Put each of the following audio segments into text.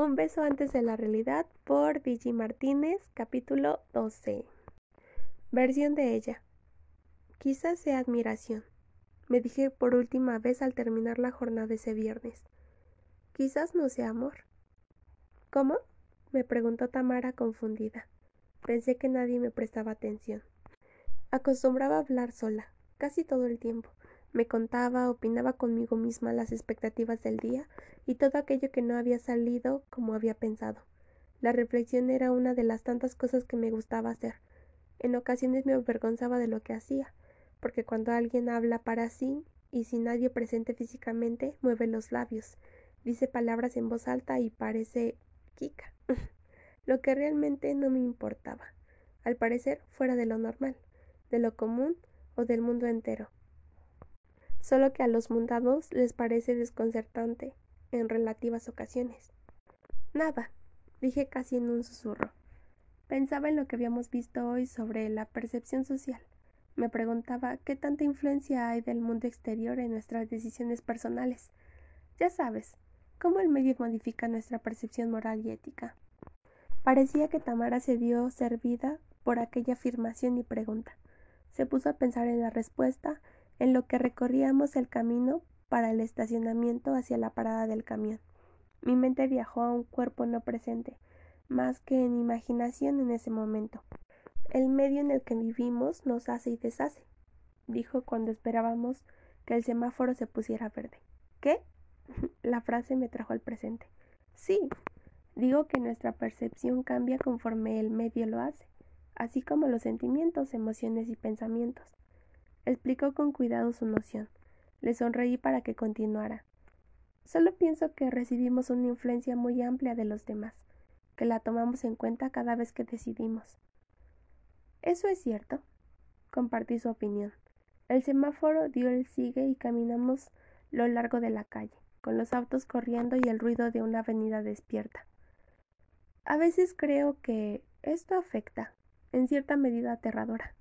Un beso antes de la realidad por Vigi Martínez, capítulo 12. Versión de ella. Quizás sea admiración, me dije por última vez al terminar la jornada ese viernes. Quizás no sea amor. ¿Cómo? me preguntó Tamara confundida. Pensé que nadie me prestaba atención. Acostumbraba a hablar sola, casi todo el tiempo. Me contaba, opinaba conmigo misma las expectativas del día y todo aquello que no había salido como había pensado. La reflexión era una de las tantas cosas que me gustaba hacer. En ocasiones me avergonzaba de lo que hacía, porque cuando alguien habla para sí y sin nadie presente físicamente, mueve los labios, dice palabras en voz alta y parece Kika. lo que realmente no me importaba, al parecer fuera de lo normal, de lo común o del mundo entero solo que a los mundanos les parece desconcertante en relativas ocasiones. Nada, dije casi en un susurro. Pensaba en lo que habíamos visto hoy sobre la percepción social. Me preguntaba qué tanta influencia hay del mundo exterior en nuestras decisiones personales. Ya sabes, cómo el medio modifica nuestra percepción moral y ética. Parecía que Tamara se dio servida por aquella afirmación y pregunta. Se puso a pensar en la respuesta en lo que recorríamos el camino para el estacionamiento hacia la parada del camión. Mi mente viajó a un cuerpo no presente, más que en imaginación en ese momento. El medio en el que vivimos nos hace y deshace, dijo cuando esperábamos que el semáforo se pusiera verde. ¿Qué? La frase me trajo al presente. Sí, digo que nuestra percepción cambia conforme el medio lo hace, así como los sentimientos, emociones y pensamientos. Explicó con cuidado su noción. Le sonreí para que continuara. Solo pienso que recibimos una influencia muy amplia de los demás, que la tomamos en cuenta cada vez que decidimos. Eso es cierto. Compartí su opinión. El semáforo dio el sigue y caminamos lo largo de la calle, con los autos corriendo y el ruido de una avenida despierta. A veces creo que esto afecta, en cierta medida aterradora,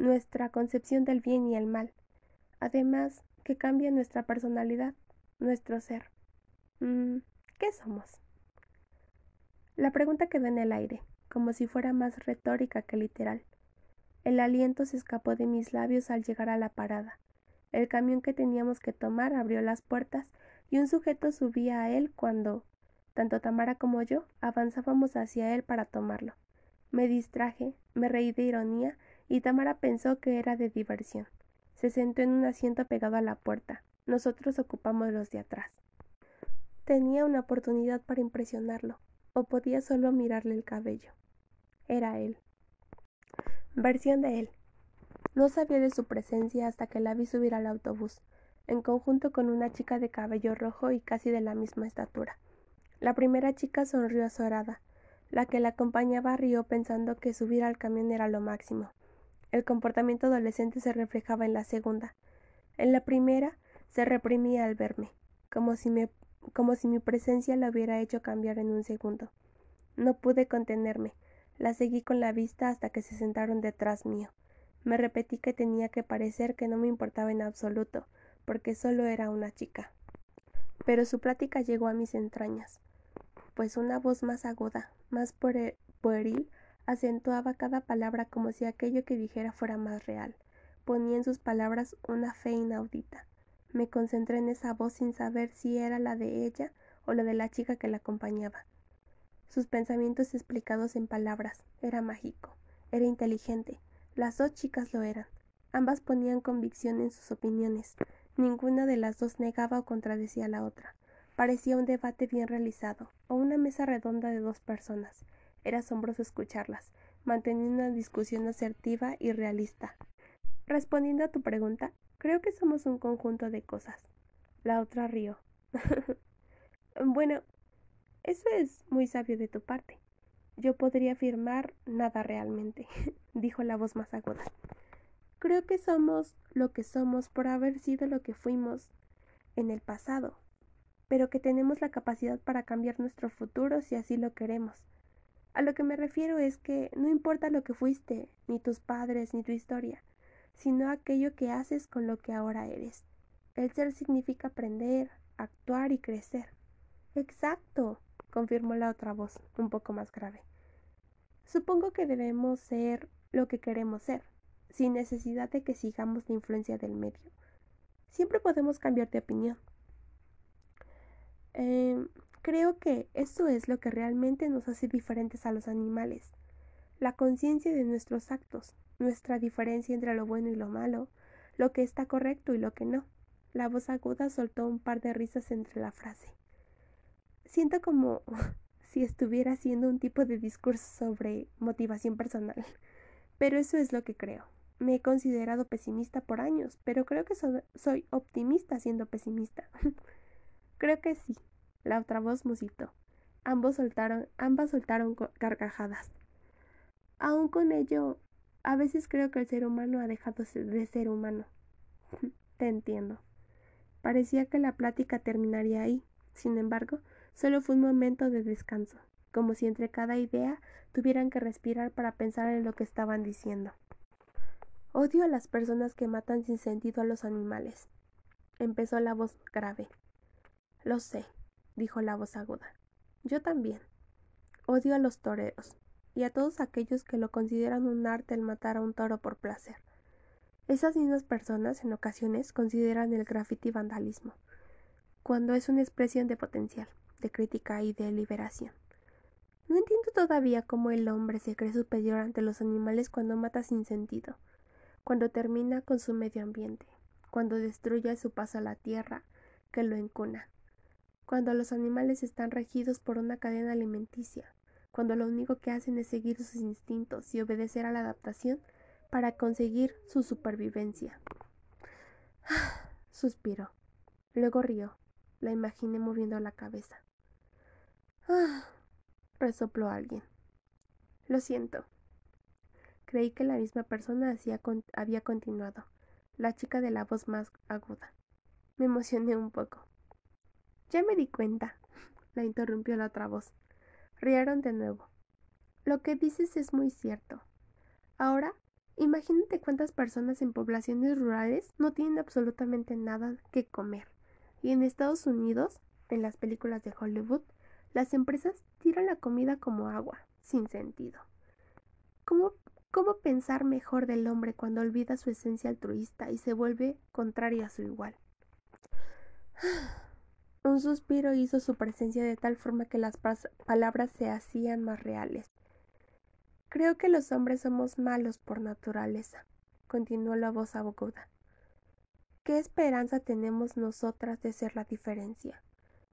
nuestra concepción del bien y el mal, además que cambia nuestra personalidad, nuestro ser. Mm, ¿Qué somos? La pregunta quedó en el aire, como si fuera más retórica que literal. El aliento se escapó de mis labios al llegar a la parada. El camión que teníamos que tomar abrió las puertas y un sujeto subía a él cuando, tanto Tamara como yo, avanzábamos hacia él para tomarlo. Me distraje, me reí de ironía y Tamara pensó que era de diversión. Se sentó en un asiento pegado a la puerta. Nosotros ocupamos los de atrás. Tenía una oportunidad para impresionarlo, o podía solo mirarle el cabello. Era él. Versión de él. No sabía de su presencia hasta que la vi subir al autobús, en conjunto con una chica de cabello rojo y casi de la misma estatura. La primera chica sonrió azorada. La que la acompañaba rió pensando que subir al camión era lo máximo. El comportamiento adolescente se reflejaba en la segunda. En la primera se reprimía al verme, como si, mi presencia la hubiera hecho cambiar en un segundo. No pude contenerme. La seguí con la vista hasta que se sentaron detrás mío. Me repetí que tenía que parecer que no me importaba en absoluto, porque solo era una chica. Pero su plática llegó a mis entrañas, pues una voz más aguda, más pueril, acentuaba cada palabra como si aquello que dijera fuera más real. Ponía en sus palabras una fe inaudita. Me concentré en esa voz sin saber si era la de ella o la de la chica que la acompañaba. Sus pensamientos explicados en palabras. Era mágico. Era inteligente. Las dos chicas lo eran. Ambas ponían convicción en sus opiniones. Ninguna de las dos negaba o contradecía a la otra. Parecía un debate bien realizado, o una mesa redonda de dos personas. Era asombroso escucharlas, manteniendo una discusión asertiva y realista. Respondiendo a tu pregunta, creo que somos un conjunto de cosas. La otra rió. bueno, eso es muy sabio de tu parte. Yo podría afirmar nada realmente, dijo la voz más aguda. Creo que somos lo que somos por haber sido lo que fuimos en el pasado, pero que tenemos la capacidad para cambiar nuestro futuro si así lo queremos. A lo que me refiero es que no importa lo que fuiste, ni tus padres, ni tu historia, sino aquello que haces con lo que ahora eres. El ser significa aprender, actuar y crecer. Exacto, confirmó la otra voz, un poco más grave. Supongo que debemos ser lo que queremos ser, sin necesidad de que sigamos la influencia del medio. Siempre podemos cambiar de opinión. Eh, creo que eso es lo que realmente nos hace diferentes a los animales. La conciencia de nuestros actos, nuestra diferencia entre lo bueno y lo malo, lo que está correcto y lo que no. La voz aguda soltó un par de risas entre la frase. Siento como si estuviera haciendo un tipo de discurso sobre motivación personal, pero eso es lo que creo. Me he considerado pesimista por años, pero creo que soy optimista siendo pesimista. creo que sí. La otra voz musitó. Ambos soltaron, ambas soltaron carcajadas. Aún con ello, a veces creo que el ser humano ha dejado de ser humano. Te entiendo. Parecía que la plática terminaría ahí. Sin embargo, solo fue un momento de descanso, como si entre cada idea tuvieran que respirar para pensar en lo que estaban diciendo. Odio a las personas que matan sin sentido a los animales. Empezó la voz grave. Lo sé, dijo la voz aguda. Yo también. Odio a los toreros y a todos aquellos que lo consideran un arte el matar a un toro por placer. Esas mismas personas en ocasiones consideran el graffiti vandalismo, cuando es una expresión de potencial, de crítica y de liberación. No entiendo todavía cómo el hombre se cree superior ante los animales cuando mata sin sentido, cuando termina con su medio ambiente, cuando destruye su paso a la tierra que lo encuna, cuando los animales están regidos por una cadena alimenticia, cuando lo único que hacen es seguir sus instintos y obedecer a la adaptación para conseguir su supervivencia. Suspiró. Luego rió. La imaginé moviendo la cabeza. Ah, resopló alguien. Lo siento. Creí que la misma persona había continuado, la chica de la voz más aguda. Me emocioné un poco. Ya me di cuenta, la interrumpió la otra voz. Rieron de nuevo. Lo que dices es muy cierto. Ahora Imagínate cuántas personas en poblaciones rurales no tienen absolutamente nada que comer. Y en Estados Unidos, en las películas de Hollywood, las empresas tiran la comida como agua, sin sentido. ¿Cómo, cómo pensar mejor del hombre cuando olvida su esencia altruista y se vuelve contrario a su igual? Un suspiro hizo su presencia de tal forma que las palabras se hacían más reales. Creo que los hombres somos malos por naturaleza, continuó la voz aguda. ¿Qué esperanza tenemos nosotras de ser la diferencia?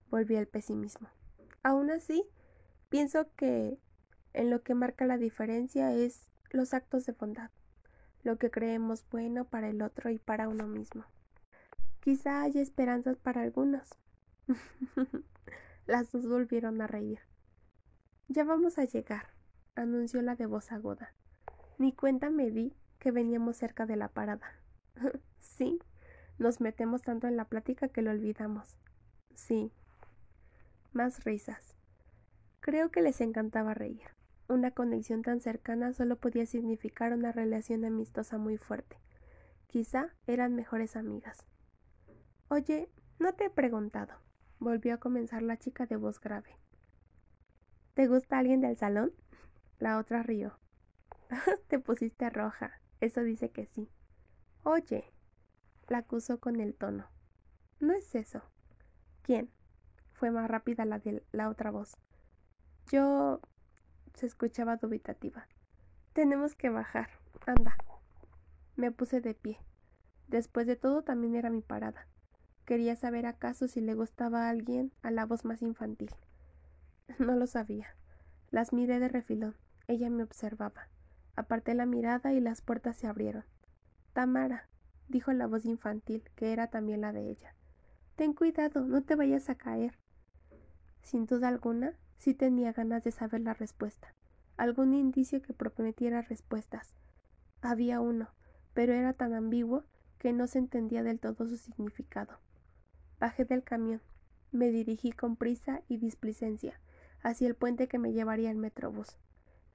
volvió el pesimismo. Aún así, pienso que en lo que marca la diferencia es los actos de bondad, lo que creemos bueno para el otro y para uno mismo. Quizá haya esperanzas para algunos. Las dos volvieron a reír. Ya vamos a llegar, anunció la de voz aguda. Ni cuenta me di que veníamos cerca de la parada. sí, nos metemos tanto en la plática que lo olvidamos. Sí. Más risas. Creo que les encantaba reír. Una conexión tan cercana solo podía significar una relación amistosa muy fuerte. Quizá eran mejores amigas. Oye, no te he preguntado. Volvió a comenzar la chica de voz grave. ¿Te gusta alguien del salón? La otra rió. Te pusiste roja. Eso dice que sí. Oye, la acusó con el tono. No es eso. ¿Quién? Fue más rápida la de la otra voz. Yo. se escuchaba dubitativa. Tenemos que bajar. Anda. Me puse de pie. Después de todo también era mi parada. Quería saber acaso si le gustaba a alguien a la voz más infantil. No lo sabía. Las miré de refilón. Ella me observaba. Aparté la mirada y las puertas se abrieron. Tamara, dijo la voz infantil, que era también la de ella. Ten cuidado, no te vayas a caer. Sin duda alguna, sí tenía ganas de saber la respuesta. Algún indicio que prometiera respuestas. Había uno, pero era tan ambiguo que no se entendía del todo su significado. Bajé del camión. Me dirigí con prisa y displicencia hacia el puente que me llevaría al metrobús.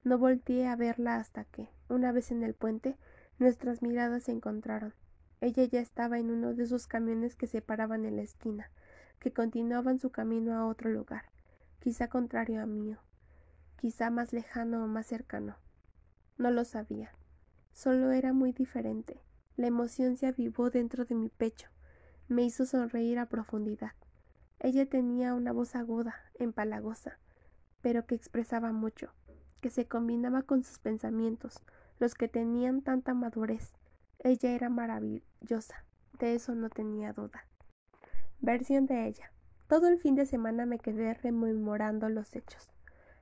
No volteé a verla hasta que, una vez en el puente, nuestras miradas se encontraron. Ella ya estaba en uno de esos camiones que se paraban en la esquina, que continuaban su camino a otro lugar, quizá contrario a mío, quizá más lejano o más cercano. No lo sabía. Solo era muy diferente. La emoción se avivó dentro de mi pecho. Me hizo sonreír a profundidad. Ella tenía una voz aguda, empalagosa, pero que expresaba mucho, que se combinaba con sus pensamientos, los que tenían tanta madurez. Ella era maravillosa, de eso no tenía duda. Versión de ella. Todo el fin de semana me quedé rememorando los hechos.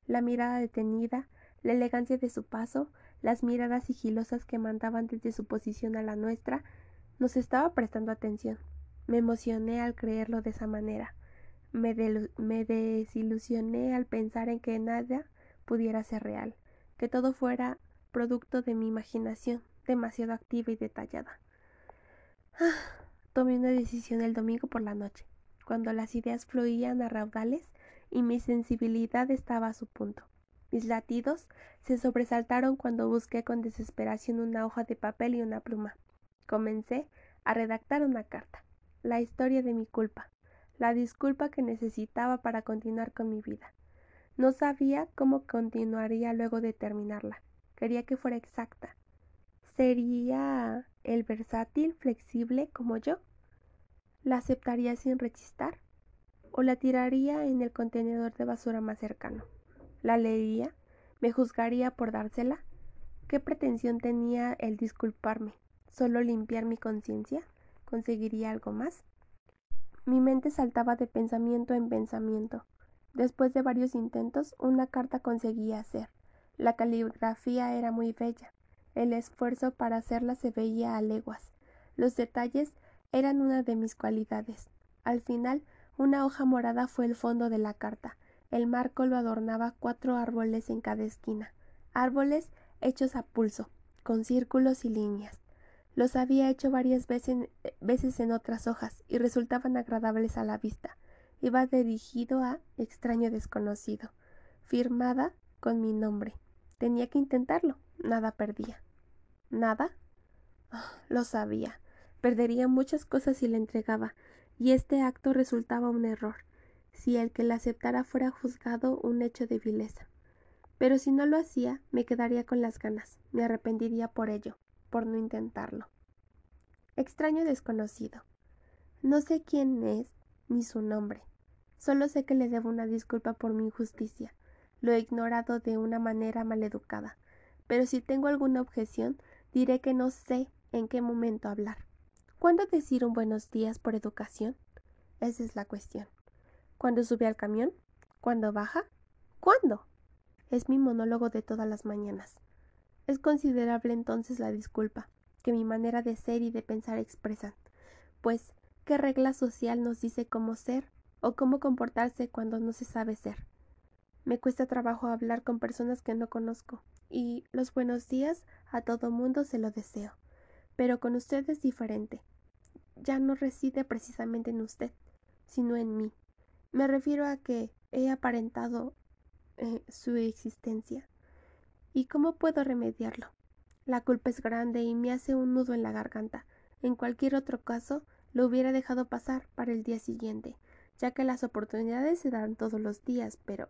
La mirada detenida, la elegancia de su paso, las miradas sigilosas que mandaban desde su posición a la nuestra, nos estaba prestando atención. Me emocioné al creerlo de esa manera. Me, desilusioné al pensar en que nada pudiera ser real, que todo fuera producto de mi imaginación, demasiado activa y detallada. Tomé una decisión el domingo por la noche, cuando las ideas fluían a raudales y mi sensibilidad estaba a su punto. Mis latidos se sobresaltaron cuando busqué con desesperación una hoja de papel y una pluma. Comencé a redactar una carta, la historia de mi culpa, la disculpa que necesitaba para continuar con mi vida. No sabía cómo continuaría luego de terminarla. Quería que fuera exacta. ¿Sería el versátil, flexible como yo? ¿La aceptaría sin rechistar? ¿O la tiraría en el contenedor de basura más cercano? ¿La leería? ¿Me juzgaría por dársela? ¿Qué pretensión tenía el disculparme? ¿Solo limpiar mi conciencia? ¿Conseguiría algo más? Mi mente saltaba de pensamiento en pensamiento. Después de varios intentos, una carta conseguí hacer. La caligrafía era muy bella. El esfuerzo para hacerla se veía a leguas. Los detalles eran una de mis cualidades. Al final, una hoja morada fue el fondo de la carta. El marco lo adornaba cuatro árboles en cada esquina. Árboles hechos a pulso, con círculos y líneas. Los había hecho varias veces, veces en otras hojas y resultaban agradables a la vista. Iba dirigido a extraño desconocido, firmada con mi nombre. Tenía que intentarlo. Nada perdía. ¿Nada? Ah, lo sabía. Perdería muchas cosas si le entregaba, y este acto resultaba un error, si el que la aceptara fuera juzgado un hecho de vileza. Pero si no lo hacía, me quedaría con las ganas, me arrepentiría por ello por no intentarlo. Extraño desconocido. No sé quién es ni su nombre. Solo sé que le debo una disculpa por mi injusticia. Lo he ignorado de una manera maleducada. Pero si tengo alguna objeción, diré que no sé en qué momento hablar. ¿Cuándo decir un buenos días por educación? Esa es la cuestión. ¿Cuándo sube al camión? ¿Cuándo baja? ¿Cuándo? Es mi monólogo de todas las mañanas. Es considerable entonces la disculpa que mi manera de ser y de pensar expresan, pues ¿qué regla social nos dice cómo ser o cómo comportarse cuando no se sabe ser? Me cuesta trabajo hablar con personas que no conozco, y los buenos días a todo mundo se lo deseo. Pero con usted es diferente. Ya no reside precisamente en usted, sino en mí. Me refiero a que he aparentado eh, su existencia. ¿Y cómo puedo remediarlo? La culpa es grande y me hace un nudo en la garganta. En cualquier otro caso, lo hubiera dejado pasar para el día siguiente, ya que las oportunidades se dan todos los días, pero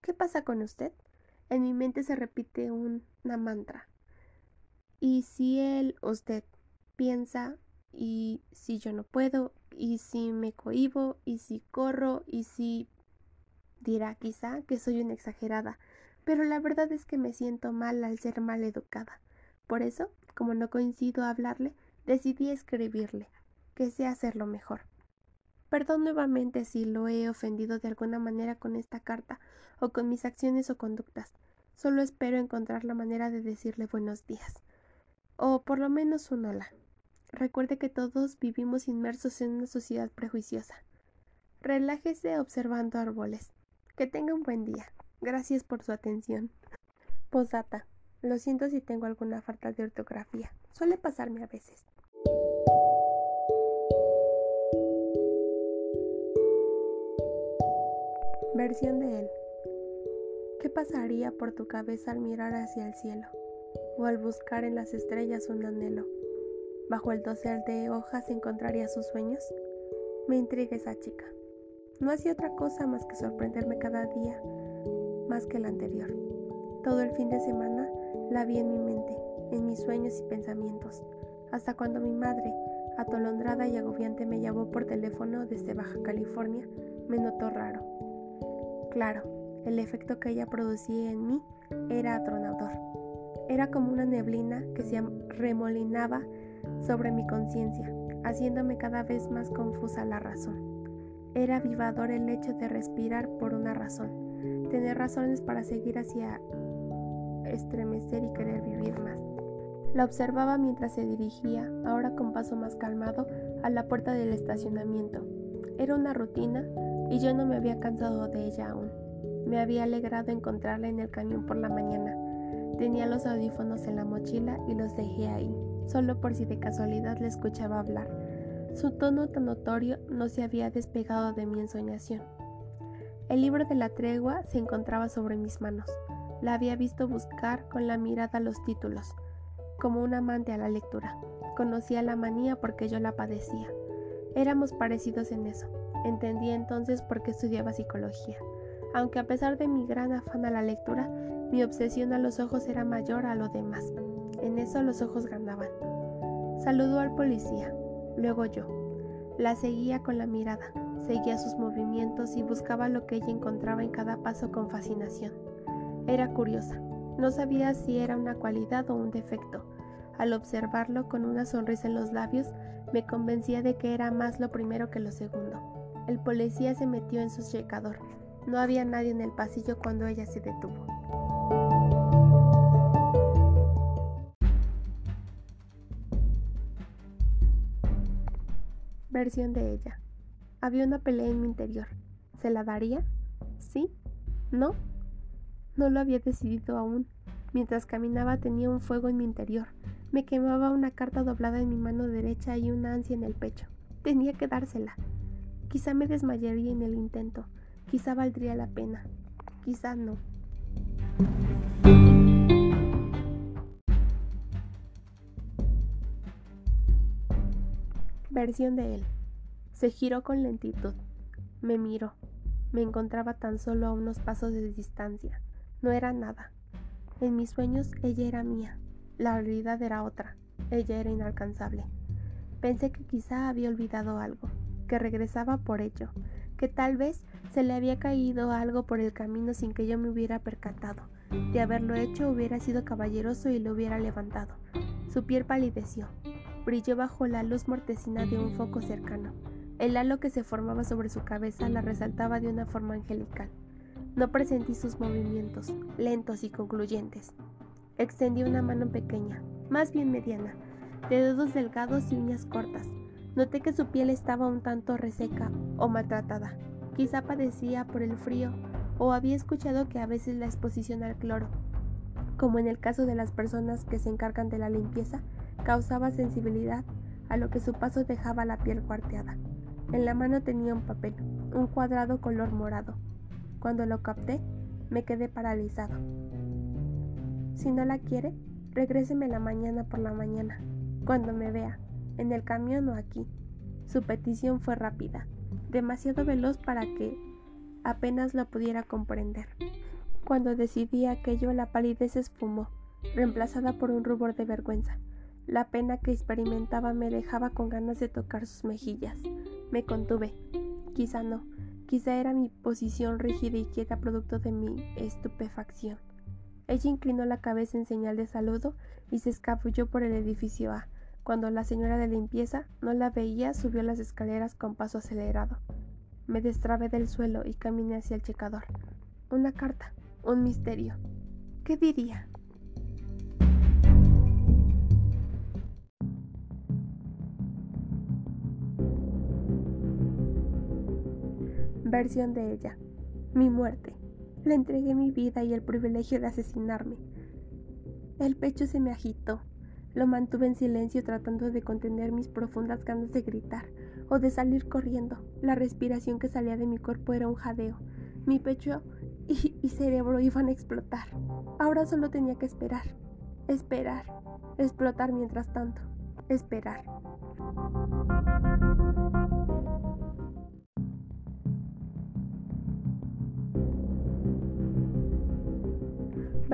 ¿qué pasa con usted? En mi mente se repite una mantra. Y si él, usted, piensa, y si yo no puedo, y si me cohibo, y si corro, y si dirá quizá que soy una exagerada, pero la verdad es que me siento mal al ser mal educada. Por eso, como no coincido a hablarle, decidí escribirle, que sé hacerlo mejor. Perdón nuevamente si lo he ofendido de alguna manera con esta carta o con mis acciones o conductas. Solo espero encontrar la manera de decirle buenos días. O por lo menos un hola. Recuerde que todos vivimos inmersos en una sociedad prejuiciosa. Relájese observando árboles. Que tenga un buen día. Gracias por su atención. Posdata. Lo siento si tengo alguna falta de ortografía. Suele pasarme a veces. Versión de él. ¿Qué pasaría por tu cabeza al mirar hacia el cielo? ¿O al buscar en las estrellas un anhelo? ¿Bajo el dosel de hojas encontraría sus sueños? Me intriga esa chica. No hacía otra cosa más que sorprenderme cada día más que el anterior. Todo el fin de semana la vi en mi mente, en mis sueños y pensamientos, hasta cuando mi madre, atolondrada y agobiante, me llamó por teléfono desde Baja California, me notó raro. Claro, el efecto que ella producía en mí era atronador. Era como una neblina que se remolinaba sobre mi conciencia, haciéndome cada vez más confusa la razón. Era avivador el hecho de respirar por una razón, tener razones para seguir hacia estremecer y querer vivir más. La observaba mientras se dirigía, ahora con paso más calmado, a la puerta del estacionamiento. Era una rutina y yo no me había cansado de ella aún. Me había alegrado encontrarla en el camión por la mañana. Tenía los audífonos en la mochila y los dejé ahí, solo por si de casualidad le escuchaba hablar. Su tono tan notorio no se había despegado de mi ensoñación. El libro de la tregua se encontraba sobre mis manos. La había visto buscar con la mirada los títulos, como un amante a la lectura. Conocía la manía porque yo la padecía. Éramos parecidos en eso. Entendía entonces por qué estudiaba psicología. Aunque a pesar de mi gran afán a la lectura, mi obsesión a los ojos era mayor a lo demás. En eso los ojos ganaban. Saludó al policía, luego yo. La seguía con la mirada, seguía sus movimientos y buscaba lo que ella encontraba en cada paso con fascinación. Era curiosa, no sabía si era una cualidad o un defecto. Al observarlo con una sonrisa en los labios, me convencía de que era más lo primero que lo segundo. El policía se metió en su checador. No había nadie en el pasillo cuando ella se detuvo. Versión de ella. Había una pelea en mi interior. ¿Se la daría? ¿Sí? ¿No? No lo había decidido aún. Mientras caminaba tenía un fuego en mi interior. Me quemaba una carta doblada en mi mano derecha y una ansia en el pecho. Tenía que dársela. Quizá me desmayaría en el intento. Quizá valdría la pena. Quizá no. Versión de él. Se giró con lentitud. Me miró. Me encontraba tan solo a unos pasos de distancia. No era nada. En mis sueños ella era mía. La realidad era otra. Ella era inalcanzable. Pensé que quizá había olvidado algo, que regresaba por ello, que tal vez se le había caído algo por el camino sin que yo me hubiera percatado. De haberlo hecho hubiera sido caballeroso y lo hubiera levantado. Su piel palideció brilló bajo la luz mortecina de un foco cercano. El halo que se formaba sobre su cabeza la resaltaba de una forma angelical. No presentí sus movimientos, lentos y concluyentes. Extendí una mano pequeña, más bien mediana, de dedos delgados y uñas cortas. Noté que su piel estaba un tanto reseca o maltratada. Quizá padecía por el frío o había escuchado que a veces la exposición al cloro, como en el caso de las personas que se encargan de la limpieza, causaba sensibilidad, a lo que su paso dejaba la piel cuarteada. En la mano tenía un papel, un cuadrado color morado. Cuando lo capté, me quedé paralizado. Si no la quiere, regréseme la mañana por la mañana, cuando me vea, en el camión o aquí. Su petición fue rápida, demasiado veloz para que apenas lo pudiera comprender. Cuando decidí aquello, la palidez esfumó, reemplazada por un rubor de vergüenza. La pena que experimentaba me dejaba con ganas de tocar sus mejillas. Me contuve. Quizá no. Quizá era mi posición rígida y quieta producto de mi estupefacción. Ella inclinó la cabeza en señal de saludo y se escabulló por el edificio A. Cuando la señora de limpieza no la veía, subió las escaleras con paso acelerado. Me destrabé del suelo y caminé hacia el checador. Una carta, un misterio. ¿Qué diría? Versión de ella. Mi muerte. Le entregué mi vida y el privilegio de asesinarme. El pecho se me agitó. Lo mantuve en silencio tratando de contener mis profundas ganas de gritar o de salir corriendo. La respiración que salía de mi cuerpo era un jadeo. Mi pecho y, cerebro iban a explotar. Ahora solo tenía que esperar. Esperar. Explotar mientras tanto. Esperar.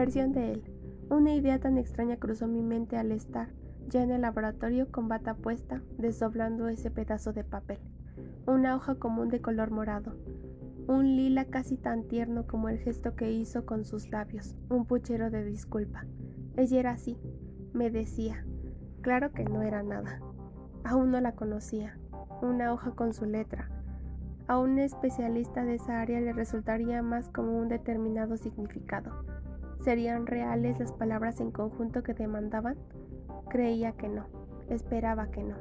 Versión de él. Una idea tan extraña cruzó mi mente al estar ya en el laboratorio con bata puesta, desdoblando ese pedazo de papel. Una hoja común de color morado. Un lila casi tan tierno como el gesto que hizo con sus labios. Un puchero de disculpa. Ella era así, me decía. Claro que no era nada. Aún no la conocía. Una hoja con su letra. A un especialista de esa área le resultaría más como un determinado significado. ¿Serían reales las palabras en conjunto que demandaban? Creía que no, esperaba que no.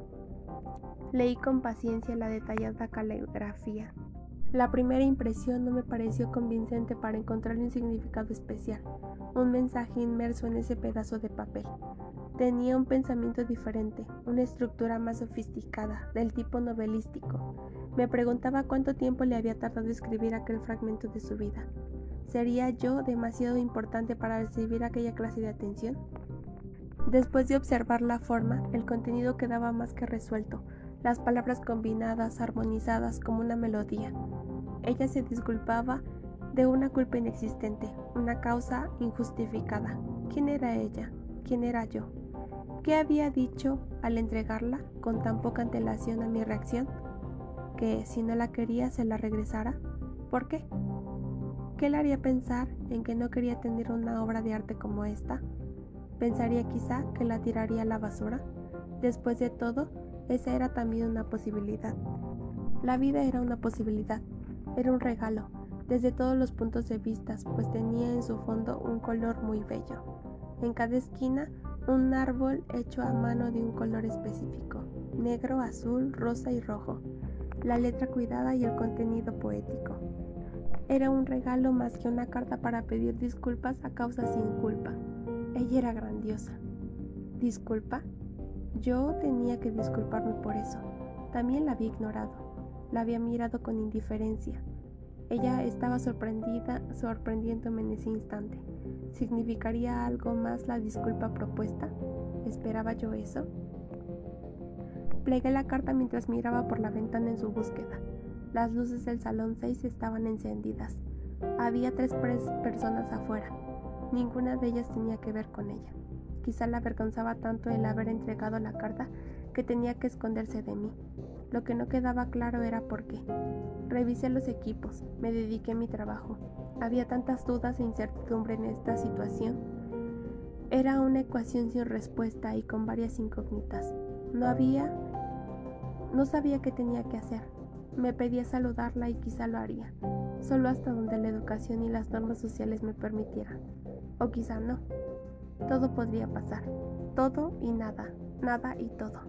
Leí con paciencia la detallada caligrafía. La primera impresión no me pareció convincente para encontrarle un significado especial, un mensaje inmerso en ese pedazo de papel. Tenía un pensamiento diferente, una estructura más sofisticada, del tipo novelístico. Me preguntaba cuánto tiempo le había tardado escribir aquel fragmento de su vida. ¿Sería yo demasiado importante para recibir aquella clase de atención? Después de observar la forma, el contenido quedaba más que resuelto, las palabras combinadas, armonizadas como una melodía. Ella se disculpaba de una culpa inexistente, una causa injustificada. ¿Quién era ella? ¿Quién era yo? ¿Qué había dicho al entregarla con tan poca antelación a mi reacción? Que si no la quería se la regresara. ¿Por qué? ¿Qué le haría pensar en que no quería tener una obra de arte como esta? Pensaría quizá que la tiraría a la basura. Después de todo, esa era también una posibilidad. La vida era una posibilidad, era un regalo, desde todos los puntos de vista, pues tenía en su fondo un color muy bello. En cada esquina, un árbol hecho a mano de un color específico, negro, azul, rosa y rojo, la letra cuidada y el contenido poético. Era un regalo más que una carta para pedir disculpas a causa sin culpa. Ella era grandiosa. ¿Disculpa? Yo tenía que disculparme por eso. También la había ignorado. La había mirado con indiferencia. Ella estaba sorprendida, sorprendiéndome en ese instante. ¿Significaría algo más la disculpa propuesta? ¿Esperaba yo eso? Plegué la carta mientras miraba por la ventana en su búsqueda. Las luces del salón 6 estaban encendidas. Había tres personas afuera. Ninguna de ellas tenía que ver con ella. Quizá la avergonzaba tanto el haber entregado la carta que tenía que esconderse de mí. Lo que no quedaba claro era por qué. Revisé los equipos, me dediqué a mi trabajo. Había tantas dudas e incertidumbre en esta situación. Era una ecuación sin respuesta y con varias incógnitas. No había... No sabía qué tenía que hacer. Me pedía saludarla y quizá lo haría, solo hasta donde la educación y las normas sociales me permitieran. O quizá no. Todo podría pasar. Todo y nada. Nada y todo.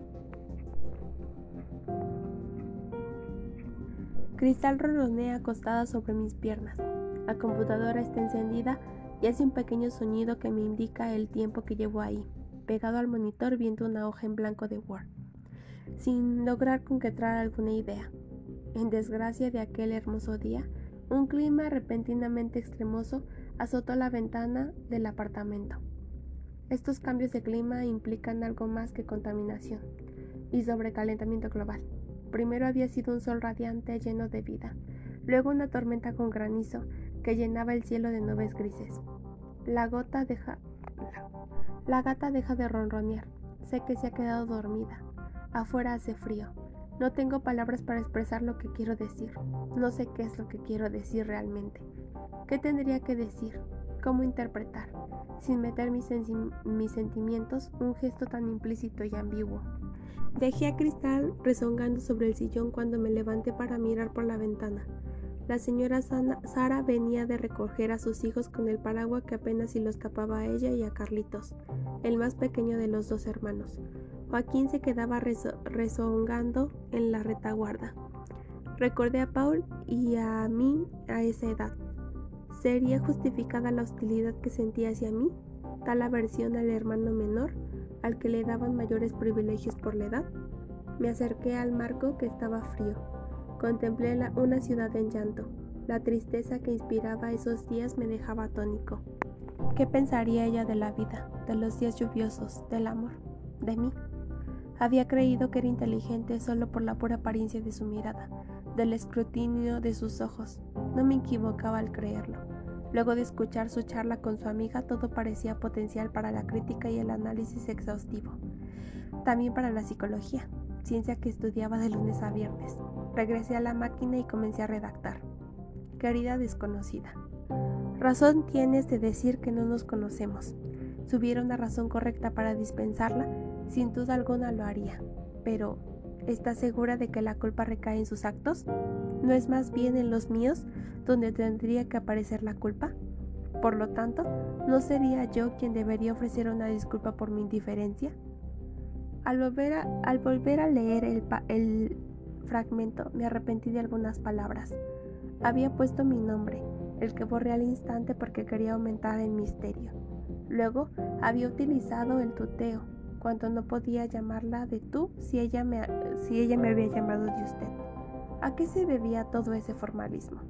Cristal ronronea acostada sobre mis piernas. La computadora está encendida y hace un pequeño sonido que me indica el tiempo que llevo ahí, pegado al monitor viendo una hoja en blanco de Word, sin lograr concretar alguna idea. En desgracia de aquel hermoso día, un clima repentinamente extremoso azotó la ventana del apartamento. Estos cambios de clima implican algo más que contaminación y sobrecalentamiento global. Primero había sido un sol radiante lleno de vida, luego una tormenta con granizo que llenaba el cielo de nubes grises. La gota deja la gata deja de ronronear. Sé que se ha quedado dormida. Afuera hace frío. No tengo palabras para expresar lo que quiero decir. No sé qué es lo que quiero decir realmente. ¿Qué tendría que decir? ¿Cómo interpretar? Sin meter mis, sentimientos, un gesto tan implícito y ambiguo. Dejé a Cristal rezongando sobre el sillón cuando me levanté para mirar por la ventana. La señora Sara venía de recoger a sus hijos con el paraguas que apenas si los tapaba a ella y a Carlitos, el más pequeño de los dos hermanos. Joaquín se quedaba rezongando en la retaguarda. Recordé a Paul y a mí a esa edad. ¿Sería justificada la hostilidad que sentía hacia mí? ¿Tal aversión al hermano menor, al que le daban mayores privilegios por la edad? Me acerqué al marco que estaba frío. Contemplé una ciudad en llanto. La tristeza que inspiraba esos días me dejaba atónico. ¿Qué pensaría ella de la vida, de los días lluviosos, del amor, de mí? Había creído que era inteligente solo por la pura apariencia de su mirada, del escrutinio de sus ojos. No me equivocaba al creerlo. Luego de escuchar su charla con su amiga, todo parecía potencial para la crítica y el análisis exhaustivo. También para la psicología, ciencia que estudiaba de lunes a viernes. Regresé a la máquina y comencé a redactar. Querida desconocida, razón tienes de decir que no nos conocemos. Si hubiera una razón correcta para dispensarla, sin duda alguna lo haría. Pero, ¿estás segura de que la culpa recae en sus actos? ¿No es más bien en los míos donde tendría que aparecer la culpa? Por lo tanto, ¿no sería yo quien debería ofrecer una disculpa por mi indiferencia? Al volver a, al volver a leer el, el fragmento, me arrepentí de algunas palabras. Había puesto mi nombre, el que borré al instante porque quería aumentar el misterio. Luego había utilizado el tuteo, cuando no podía llamarla de tú si ella me, si ella me había llamado de usted. ¿A qué se debía todo ese formalismo?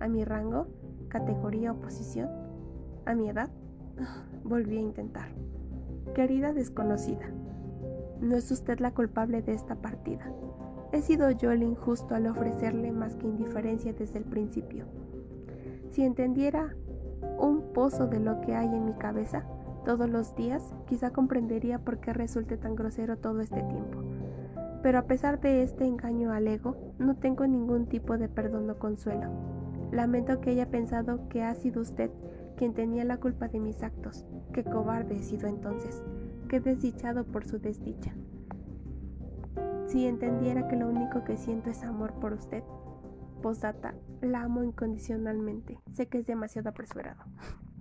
¿A mi rango? ¿Categoría o posición? ¿A mi edad? Volví a intentar. Querida desconocida, no es usted la culpable de esta partida. He sido yo el injusto al ofrecerle más que indiferencia desde el principio. Si entendiera un pozo de lo que hay en mi cabeza todos los días, quizá comprendería por qué resulte tan grosero todo este tiempo pero a pesar de este engaño al ego, no tengo ningún tipo de perdón o consuelo. Lamento que haya pensado que ha sido usted quien tenía la culpa de mis actos. Qué cobarde he sido entonces. Qué desdichado por su desdicha. Si entendiera que lo único que siento es amor por usted. Posdata, la amo incondicionalmente. Sé que es demasiado apresurado.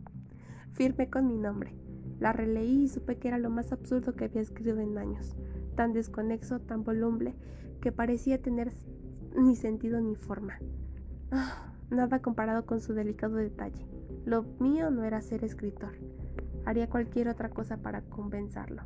Firme con mi nombre. La releí y supe que era lo más absurdo que había escrito en años tan desconexo, tan voluble, que parecía tener ni sentido ni forma. Ah, nada comparado con su delicado detalle. Lo mío no era ser escritor. Haría cualquier otra cosa para compensarlo.